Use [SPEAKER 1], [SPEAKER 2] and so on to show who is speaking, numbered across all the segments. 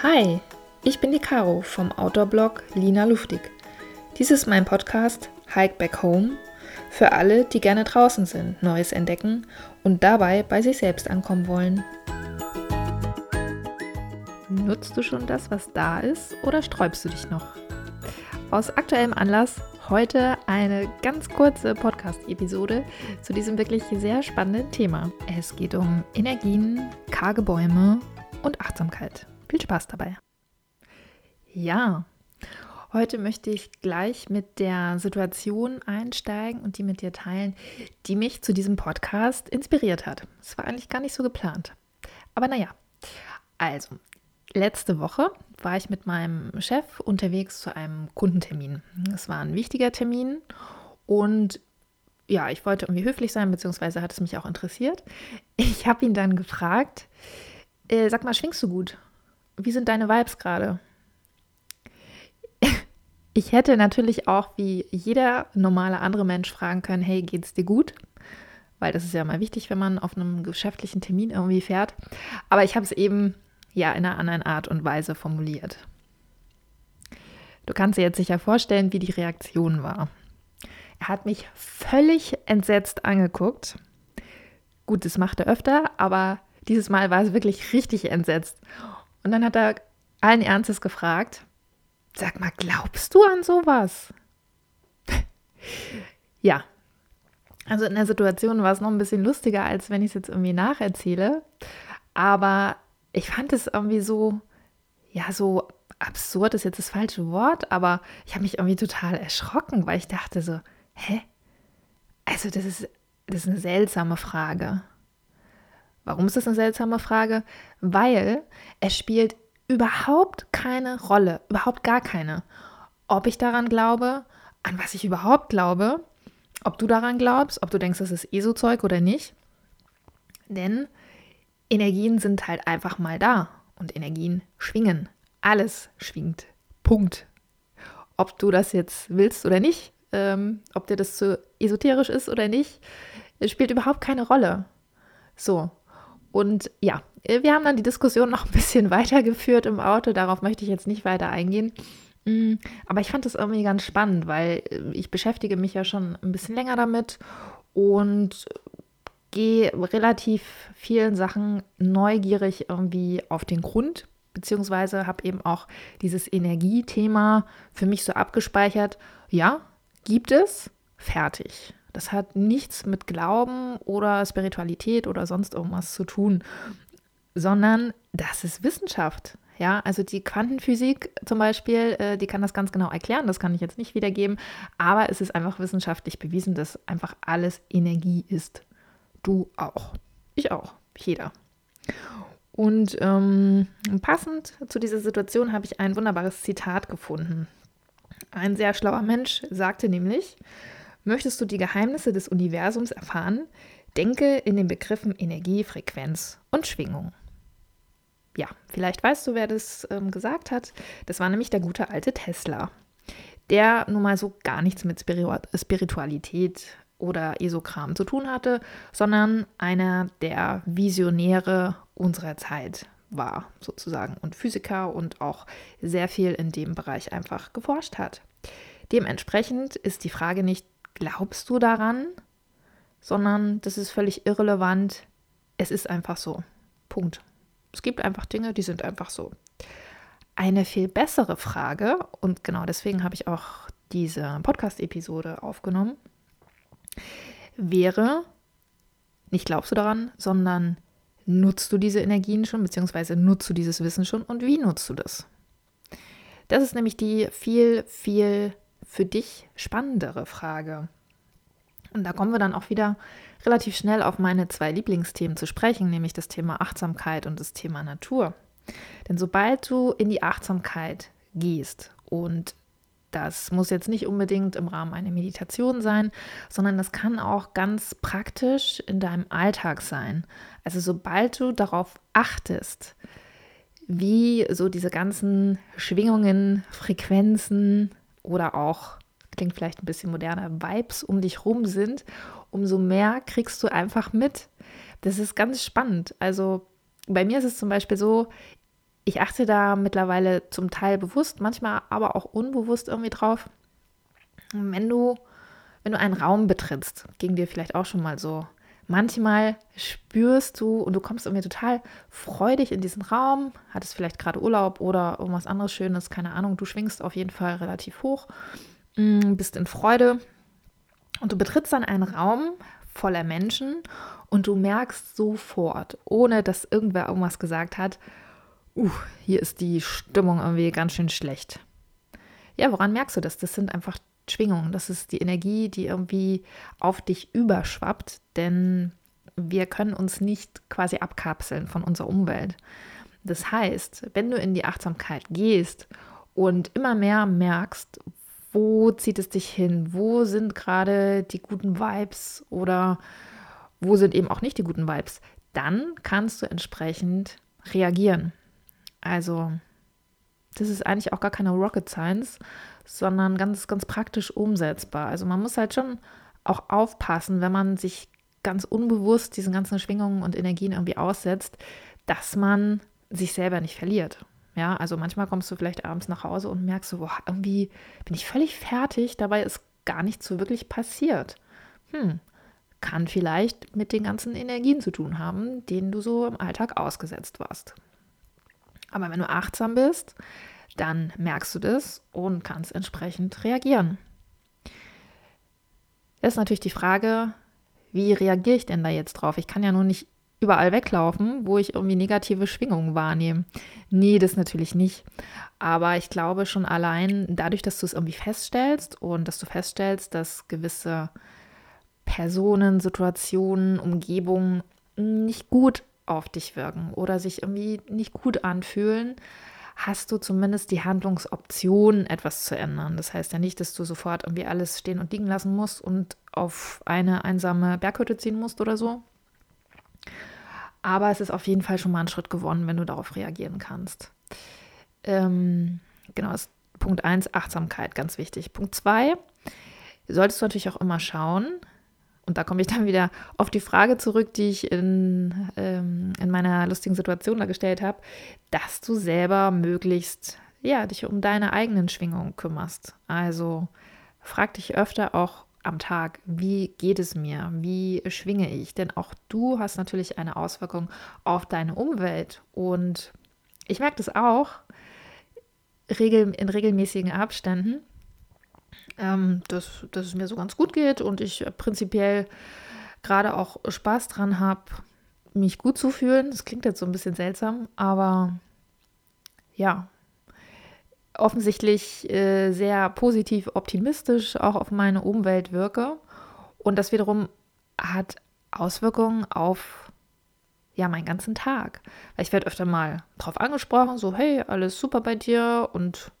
[SPEAKER 1] Hi, ich bin die Caro vom Outdoor-Blog Lina Luftig. Dies ist mein Podcast Hike Back Home für alle, die gerne draußen sind, Neues entdecken und dabei bei sich selbst ankommen wollen. Nutzt du schon das, was da ist, oder sträubst du dich noch? Aus aktuellem Anlass heute eine ganz kurze Podcast-Episode zu diesem wirklich sehr spannenden Thema. Es geht um Energien, karge Bäume und Achtsamkeit. Viel Spaß dabei. Ja, heute möchte ich gleich mit der Situation einsteigen und die mit dir teilen, die mich zu diesem Podcast inspiriert hat. Es war eigentlich gar nicht so geplant. Aber naja, also, letzte Woche war ich mit meinem Chef unterwegs zu einem Kundentermin. Es war ein wichtiger Termin und ja, ich wollte irgendwie höflich sein, beziehungsweise hat es mich auch interessiert. Ich habe ihn dann gefragt, äh, sag mal, schwingst du gut? Wie sind deine Vibes gerade? Ich hätte natürlich auch wie jeder normale andere Mensch fragen können, hey, geht's dir gut? Weil das ist ja mal wichtig, wenn man auf einem geschäftlichen Termin irgendwie fährt. Aber ich habe es eben ja in einer anderen Art und Weise formuliert. Du kannst dir jetzt sicher vorstellen, wie die Reaktion war. Er hat mich völlig entsetzt angeguckt. Gut, das macht er öfter, aber dieses Mal war es wirklich richtig entsetzt. Und dann hat er allen Ernstes gefragt, sag mal, glaubst du an sowas? ja, also in der Situation war es noch ein bisschen lustiger, als wenn ich es jetzt irgendwie nacherzähle. Aber ich fand es irgendwie so, ja, so absurd ist jetzt das falsche Wort, aber ich habe mich irgendwie total erschrocken, weil ich dachte so, hä? Also das ist, das ist eine seltsame Frage. Warum ist das eine seltsame Frage? Weil es spielt überhaupt keine Rolle, überhaupt gar keine, ob ich daran glaube, an was ich überhaupt glaube, ob du daran glaubst, ob du denkst, das ist ESO-Zeug oder nicht. Denn Energien sind halt einfach mal da und Energien schwingen. Alles schwingt. Punkt. Ob du das jetzt willst oder nicht, ähm, ob dir das zu esoterisch ist oder nicht, spielt überhaupt keine Rolle. So. Und ja, wir haben dann die Diskussion noch ein bisschen weitergeführt im Auto. Darauf möchte ich jetzt nicht weiter eingehen. Mm, aber ich fand das irgendwie ganz spannend, weil ich beschäftige mich ja schon ein bisschen länger damit und gehe relativ vielen Sachen neugierig irgendwie auf den Grund, beziehungsweise habe eben auch dieses Energiethema für mich so abgespeichert. Ja, gibt es, fertig. Das hat nichts mit Glauben oder Spiritualität oder sonst irgendwas zu tun, sondern das ist Wissenschaft. Ja, also die Quantenphysik zum Beispiel, äh, die kann das ganz genau erklären, das kann ich jetzt nicht wiedergeben, aber es ist einfach wissenschaftlich bewiesen, dass einfach alles Energie ist. Du auch. Ich auch. Jeder. Und ähm, passend zu dieser Situation habe ich ein wunderbares Zitat gefunden. Ein sehr schlauer Mensch sagte nämlich, möchtest du die Geheimnisse des Universums erfahren, denke in den Begriffen Energie, Frequenz und Schwingung. Ja, vielleicht weißt du, wer das ähm, gesagt hat. Das war nämlich der gute alte Tesla, der nun mal so gar nichts mit Spiritualität oder Esokram zu tun hatte, sondern einer der Visionäre unserer Zeit war, sozusagen, und Physiker und auch sehr viel in dem Bereich einfach geforscht hat. Dementsprechend ist die Frage nicht, glaubst du daran, sondern das ist völlig irrelevant. Es ist einfach so. Punkt. Es gibt einfach Dinge, die sind einfach so. Eine viel bessere Frage, und genau deswegen habe ich auch diese Podcast-Episode aufgenommen, wäre, nicht glaubst du daran, sondern nutzt du diese Energien schon, beziehungsweise nutzt du dieses Wissen schon und wie nutzt du das? Das ist nämlich die viel, viel für dich spannendere Frage. Und da kommen wir dann auch wieder relativ schnell auf meine zwei Lieblingsthemen zu sprechen, nämlich das Thema Achtsamkeit und das Thema Natur. Denn sobald du in die Achtsamkeit gehst und das muss jetzt nicht unbedingt im Rahmen einer Meditation sein, sondern das kann auch ganz praktisch in deinem Alltag sein. Also sobald du darauf achtest, wie so diese ganzen Schwingungen, Frequenzen oder auch, klingt vielleicht ein bisschen moderner, Vibes um dich rum sind, umso mehr kriegst du einfach mit. Das ist ganz spannend. Also bei mir ist es zum Beispiel so, ich achte da mittlerweile zum Teil bewusst, manchmal aber auch unbewusst irgendwie drauf. Wenn du, wenn du einen Raum betrittst, ging dir vielleicht auch schon mal so. Manchmal spürst du und du kommst irgendwie total freudig in diesen Raum, hattest vielleicht gerade Urlaub oder irgendwas anderes Schönes, keine Ahnung, du schwingst auf jeden Fall relativ hoch, mm, bist in Freude und du betrittst dann einen Raum voller Menschen und du merkst sofort, ohne dass irgendwer irgendwas gesagt hat, uh, hier ist die Stimmung irgendwie ganz schön schlecht. Ja, woran merkst du das? Das sind einfach Schwingungen. Das ist die Energie, die irgendwie auf dich überschwappt, denn wir können uns nicht quasi abkapseln von unserer Umwelt. Das heißt, wenn du in die Achtsamkeit gehst und immer mehr merkst, wo zieht es dich hin, wo sind gerade die guten Vibes oder wo sind eben auch nicht die guten Vibes, dann kannst du entsprechend reagieren. Also, das ist eigentlich auch gar keine Rocket Science, sondern ganz, ganz praktisch umsetzbar. Also man muss halt schon auch aufpassen, wenn man sich ganz unbewusst diesen ganzen Schwingungen und Energien irgendwie aussetzt, dass man sich selber nicht verliert. Ja, also manchmal kommst du vielleicht abends nach Hause und merkst so, boah, irgendwie bin ich völlig fertig, dabei ist gar nichts so wirklich passiert. Hm, kann vielleicht mit den ganzen Energien zu tun haben, denen du so im Alltag ausgesetzt warst. Aber wenn du achtsam bist, dann merkst du das und kannst entsprechend reagieren. Das ist natürlich die Frage, wie reagiere ich denn da jetzt drauf? Ich kann ja nur nicht überall weglaufen, wo ich irgendwie negative Schwingungen wahrnehme. Nee, das natürlich nicht. Aber ich glaube schon allein dadurch, dass du es irgendwie feststellst und dass du feststellst, dass gewisse Personen, Situationen, Umgebungen nicht gut auf dich wirken oder sich irgendwie nicht gut anfühlen, hast du zumindest die Handlungsoption, etwas zu ändern. Das heißt ja nicht, dass du sofort irgendwie alles stehen und liegen lassen musst und auf eine einsame Berghütte ziehen musst oder so. Aber es ist auf jeden Fall schon mal ein Schritt gewonnen, wenn du darauf reagieren kannst. Ähm, genau, ist Punkt 1, Achtsamkeit, ganz wichtig. Punkt 2, solltest du natürlich auch immer schauen, und da komme ich dann wieder auf die Frage zurück, die ich in, ähm, in meiner lustigen Situation da gestellt habe, dass du selber möglichst ja, dich um deine eigenen Schwingungen kümmerst. Also frag dich öfter auch am Tag, wie geht es mir? Wie schwinge ich? Denn auch du hast natürlich eine Auswirkung auf deine Umwelt. Und ich merke das auch in regelmäßigen Abständen, ähm, dass, dass es mir so ganz gut geht und ich prinzipiell gerade auch Spaß dran habe, mich gut zu fühlen. Das klingt jetzt so ein bisschen seltsam, aber ja, offensichtlich äh, sehr positiv optimistisch auch auf meine Umwelt wirke. Und das wiederum hat Auswirkungen auf ja, meinen ganzen Tag. Ich werde öfter mal drauf angesprochen, so, hey, alles super bei dir und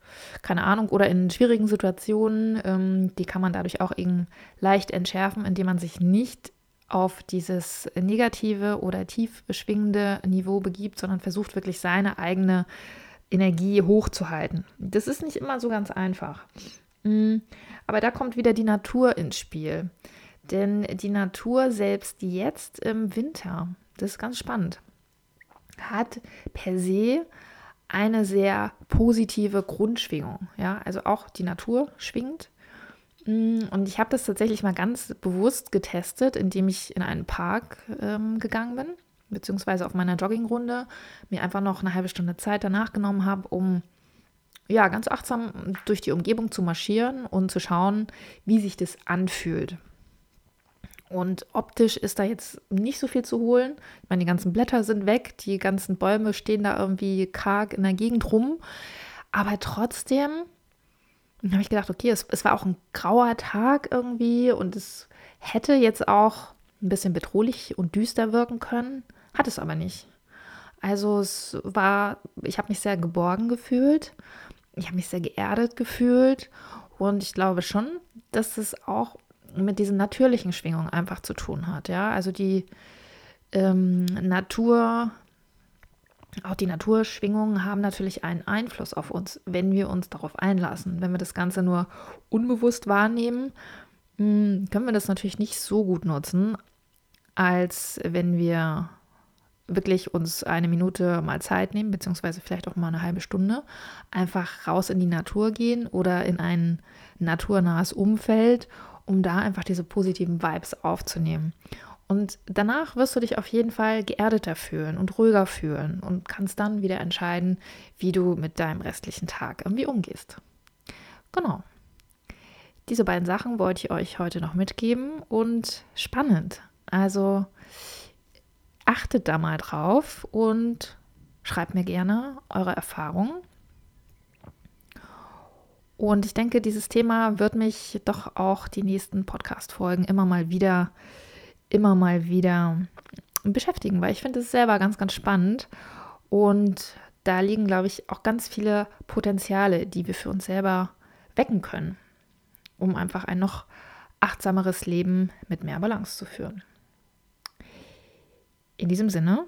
[SPEAKER 1] keine Ahnung, oder in schwierigen Situationen, ähm, die kann man dadurch auch eben leicht entschärfen, indem man sich nicht auf dieses negative oder tief schwingende Niveau begibt, sondern versucht wirklich seine eigene Energie hochzuhalten. Das ist nicht immer so ganz einfach. Mm, aber da kommt wieder die Natur ins Spiel. Denn die Natur selbst jetzt im Winter, das ist ganz spannend, hat per se eine sehr positive Grundschwingung. Ja, also auch die Natur schwingt. Mm, und ich habe das tatsächlich mal ganz bewusst getestet, indem ich in einen Park ähm, gegangen bin, beziehungsweise auf meiner Joggingrunde mir einfach noch eine halbe Stunde Zeit danach genommen habe, um ja ganz achtsam durch die Umgebung zu marschieren und zu schauen, wie sich das anfühlt. Und optisch ist da jetzt nicht so viel zu holen. Ich meine, die ganzen Blätter sind weg, die ganzen Bäume stehen da irgendwie karg in der Gegend rum. Aber trotzdem habe ich gedacht, okay, es, es war auch ein grauer Tag irgendwie und es hätte jetzt auch ein bisschen bedrohlich und düster wirken können, hat es aber nicht. Also es war, ich habe mich sehr geborgen gefühlt, ich habe mich sehr geerdet gefühlt und ich glaube schon, dass es auch mit diesen natürlichen Schwingungen einfach zu tun hat. Ja, also die ähm, Natur, auch die Naturschwingungen haben natürlich einen Einfluss auf uns, wenn wir uns darauf einlassen. Wenn wir das Ganze nur unbewusst wahrnehmen, hm, können wir das natürlich nicht so gut nutzen, als wenn wir wirklich uns eine Minute mal Zeit nehmen, beziehungsweise vielleicht auch mal eine halbe Stunde, einfach raus in die Natur gehen oder in ein naturnahes Umfeld, um da einfach diese positiven Vibes aufzunehmen. Und danach wirst du dich auf jeden Fall geerdeter fühlen und ruhiger fühlen und kannst dann wieder entscheiden, wie du mit deinem restlichen Tag irgendwie umgehst. Genau. Diese beiden Sachen wollte ich euch heute noch mitgeben und spannend. Also achtet da mal drauf und schreibt mir gerne eure Erfahrungen. Und ich denke, dieses Thema wird mich doch auch die nächsten Podcast-Folgen immer mal wieder immer mal wieder beschäftigen, weil ich finde es selber ganz, ganz spannend. Und da liegen, glaube ich, auch ganz viele Potenziale, die wir für uns selber wecken können, um einfach ein noch achtsameres Leben mit mehr Balance zu führen. In diesem Sinne,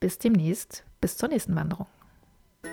[SPEAKER 1] bis demnächst, bis zur nächsten Wanderung.